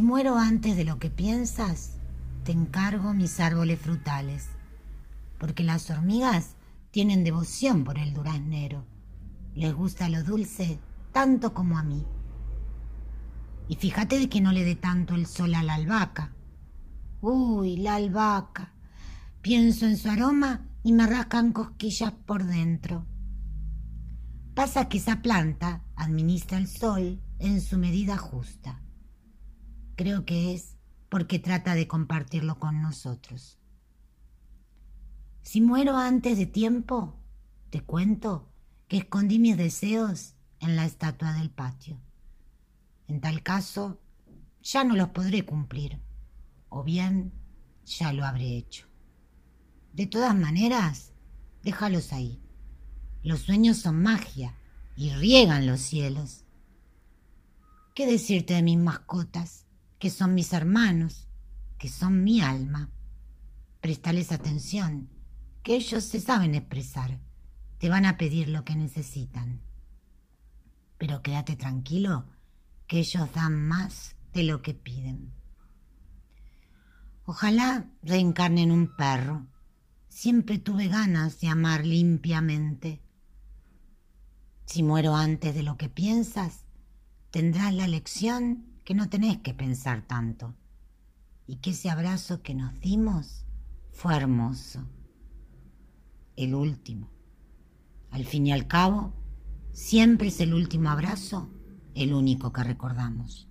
muero antes de lo que piensas, te encargo mis árboles frutales, porque las hormigas tienen devoción por el duraznero. Les gusta lo dulce tanto como a mí. Y fíjate de que no le dé tanto el sol a la albahaca. Uy, la albahaca. Pienso en su aroma y me rascan cosquillas por dentro. Pasa que esa planta administra el sol en su medida justa. Creo que es porque trata de compartirlo con nosotros. Si muero antes de tiempo, te cuento que escondí mis deseos en la estatua del patio. En tal caso, ya no los podré cumplir, o bien ya lo habré hecho. De todas maneras, déjalos ahí. Los sueños son magia y riegan los cielos. ¿Qué decirte de mis mascotas, que son mis hermanos, que son mi alma? Prestales atención, que ellos se saben expresar. Te van a pedir lo que necesitan. Pero quédate tranquilo, que ellos dan más de lo que piden. Ojalá reencarnen un perro. Siempre tuve ganas de amar limpiamente. Si muero antes de lo que piensas, tendrás la lección que no tenés que pensar tanto y que ese abrazo que nos dimos fue hermoso. El último. Al fin y al cabo, siempre es el último abrazo el único que recordamos.